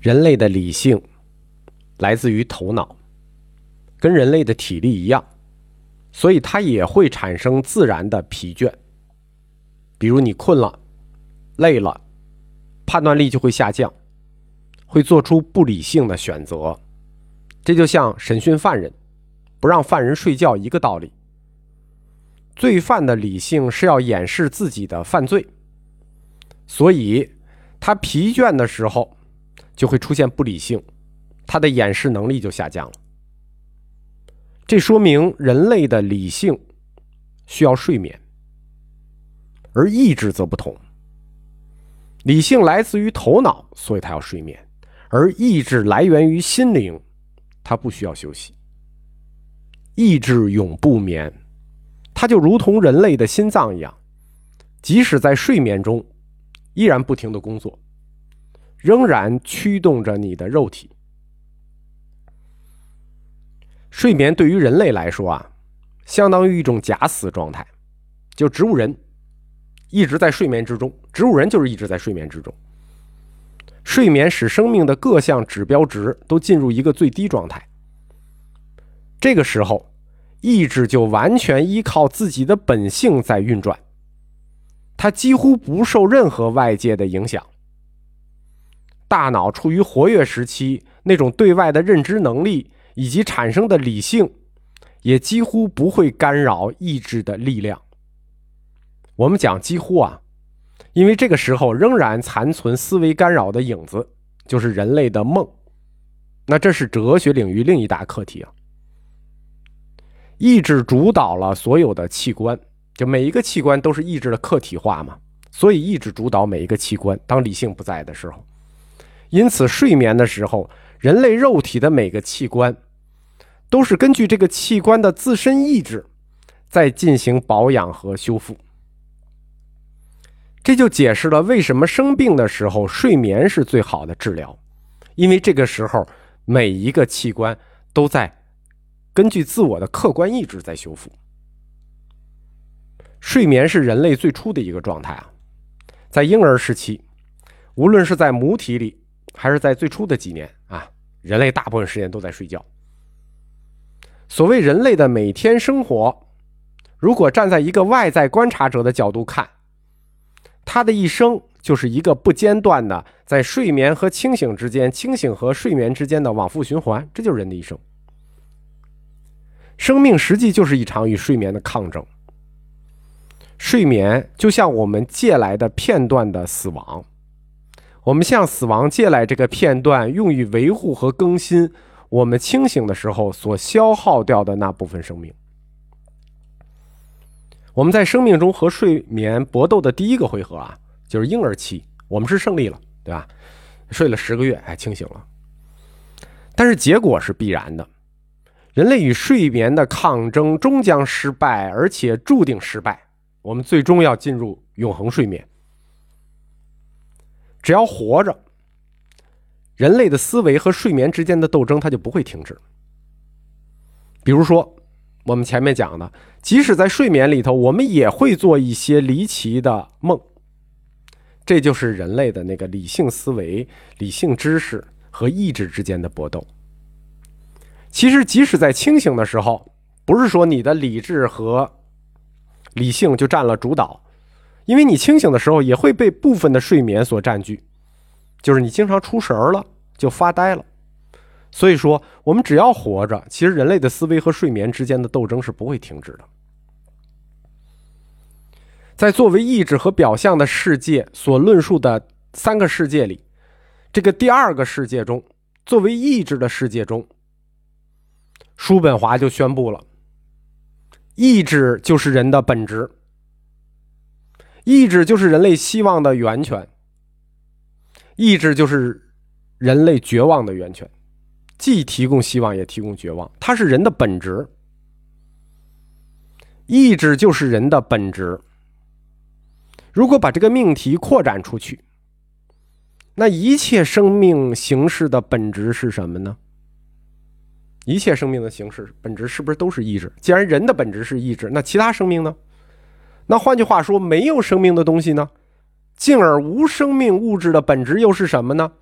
人类的理性来自于头脑，跟人类的体力一样，所以它也会产生自然的疲倦。比如你困了、累了，判断力就会下降，会做出不理性的选择。这就像审讯犯人，不让犯人睡觉一个道理。罪犯的理性是要掩饰自己的犯罪，所以他疲倦的时候就会出现不理性，他的掩饰能力就下降了。这说明人类的理性需要睡眠，而意志则不同。理性来自于头脑，所以他要睡眠；而意志来源于心灵，他不需要休息。意志永不眠。它就如同人类的心脏一样，即使在睡眠中，依然不停的工作，仍然驱动着你的肉体。睡眠对于人类来说啊，相当于一种假死状态，就植物人一直在睡眠之中，植物人就是一直在睡眠之中。睡眠使生命的各项指标值都进入一个最低状态，这个时候。意志就完全依靠自己的本性在运转，它几乎不受任何外界的影响。大脑处于活跃时期，那种对外的认知能力以及产生的理性，也几乎不会干扰意志的力量。我们讲几乎啊，因为这个时候仍然残存思维干扰的影子，就是人类的梦。那这是哲学领域另一大课题啊。意志主导了所有的器官，就每一个器官都是意志的客体化嘛，所以意志主导每一个器官。当理性不在的时候，因此睡眠的时候，人类肉体的每个器官都是根据这个器官的自身意志在进行保养和修复。这就解释了为什么生病的时候睡眠是最好的治疗，因为这个时候每一个器官都在。根据自我的客观意志在修复。睡眠是人类最初的一个状态啊，在婴儿时期，无论是在母体里，还是在最初的几年啊，人类大部分时间都在睡觉。所谓人类的每天生活，如果站在一个外在观察者的角度看，他的一生就是一个不间断的在睡眠和清醒之间、清醒和睡眠之间的往复循环，这就是人的一生。生命实际就是一场与睡眠的抗争。睡眠就像我们借来的片段的死亡，我们向死亡借来这个片段，用于维护和更新我们清醒的时候所消耗掉的那部分生命。我们在生命中和睡眠搏斗的第一个回合啊，就是婴儿期，我们是胜利了，对吧？睡了十个月，哎，清醒了，但是结果是必然的。人类与睡眠的抗争终将失败，而且注定失败。我们最终要进入永恒睡眠。只要活着，人类的思维和睡眠之间的斗争，它就不会停止。比如说，我们前面讲的，即使在睡眠里头，我们也会做一些离奇的梦。这就是人类的那个理性思维、理性知识和意志之间的搏斗。其实，即使在清醒的时候，不是说你的理智和理性就占了主导，因为你清醒的时候也会被部分的睡眠所占据，就是你经常出神儿了，就发呆了。所以说，我们只要活着，其实人类的思维和睡眠之间的斗争是不会停止的。在作为意志和表象的世界所论述的三个世界里，这个第二个世界中，作为意志的世界中。叔本华就宣布了：意志就是人的本质，意志就是人类希望的源泉，意志就是人类绝望的源泉，既提供希望也提供绝望，它是人的本质。意志就是人的本质。如果把这个命题扩展出去，那一切生命形式的本质是什么呢？一切生命的形式本质是不是都是意志？既然人的本质是意志，那其他生命呢？那换句话说，没有生命的东西呢？进而无生命物质的本质又是什么呢？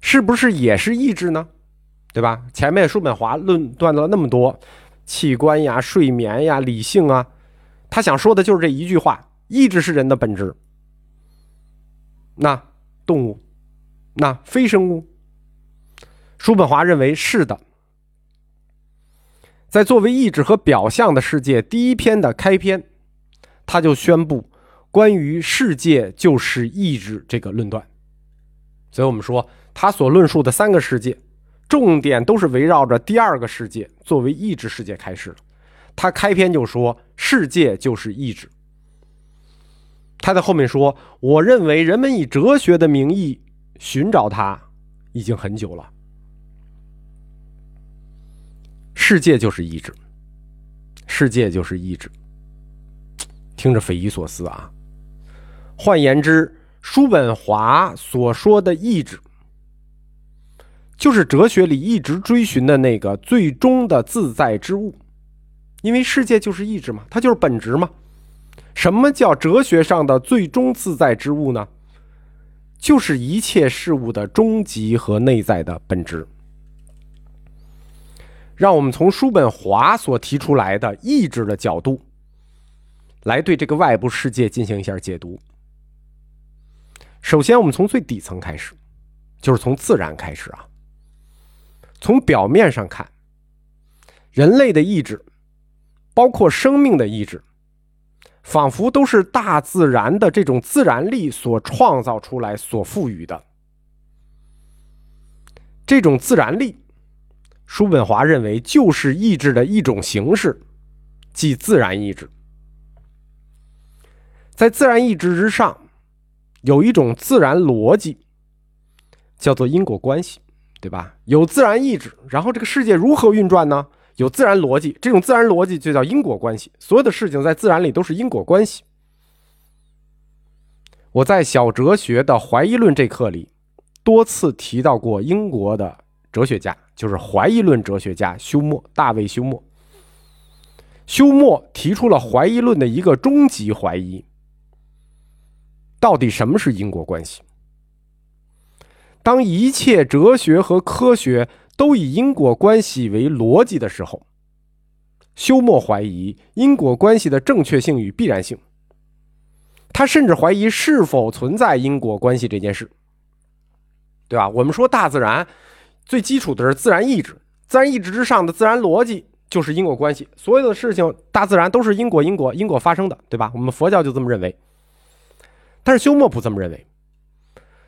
是不是也是意志呢？对吧？前面叔本华论断了那么多器官呀、睡眠呀、理性啊，他想说的就是这一句话：意志是人的本质。那动物，那非生物，叔本华认为是的。在作为意志和表象的世界第一篇的开篇，他就宣布关于世界就是意志这个论断。所以我们说，他所论述的三个世界，重点都是围绕着第二个世界作为意志世界开始的。他开篇就说世界就是意志。他在后面说：“我认为人们以哲学的名义寻找它，已经很久了。世界就是意志，世界就是意志。听着匪夷所思啊！换言之，叔本华所说的意志，就是哲学里一直追寻的那个最终的自在之物，因为世界就是意志嘛，它就是本质嘛。”什么叫哲学上的最终自在之物呢？就是一切事物的终极和内在的本质。让我们从叔本华所提出来的意志的角度，来对这个外部世界进行一下解读。首先，我们从最底层开始，就是从自然开始啊。从表面上看，人类的意志，包括生命的意志。仿佛都是大自然的这种自然力所创造出来、所赋予的。这种自然力，叔本华认为就是意志的一种形式，即自然意志。在自然意志之上，有一种自然逻辑，叫做因果关系，对吧？有自然意志，然后这个世界如何运转呢？有自然逻辑，这种自然逻辑就叫因果关系。所有的事情在自然里都是因果关系。我在小哲学的怀疑论这课里多次提到过英国的哲学家，就是怀疑论哲学家休谟，大卫休谟。休谟提出了怀疑论的一个终极怀疑：到底什么是因果关系？当一切哲学和科学。都以因果关系为逻辑的时候，休谟怀疑因果关系的正确性与必然性。他甚至怀疑是否存在因果关系这件事，对吧？我们说大自然最基础的是自然意志，自然意志之上的自然逻辑就是因果关系。所有的事情，大自然都是因果，因果，因果发生的，对吧？我们佛教就这么认为。但是休谟不这么认为，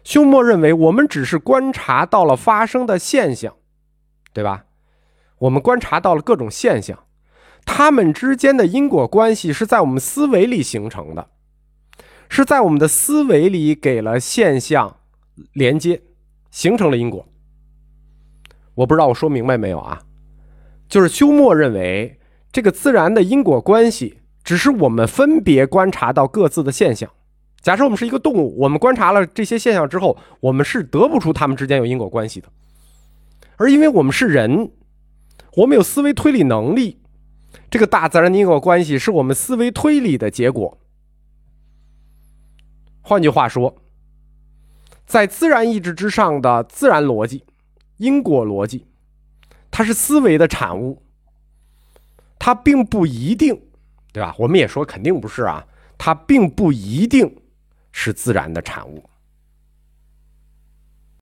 休谟认为我们只是观察到了发生的现象。对吧？我们观察到了各种现象，它们之间的因果关系是在我们思维里形成的，是在我们的思维里给了现象连接，形成了因果。我不知道我说明白没有啊？就是休谟认为，这个自然的因果关系只是我们分别观察到各自的现象。假设我们是一个动物，我们观察了这些现象之后，我们是得不出它们之间有因果关系的。而因为我们是人，我们有思维推理能力，这个大自然的因果关系是我们思维推理的结果。换句话说，在自然意志之上的自然逻辑、因果逻辑，它是思维的产物，它并不一定，对吧？我们也说肯定不是啊，它并不一定是自然的产物。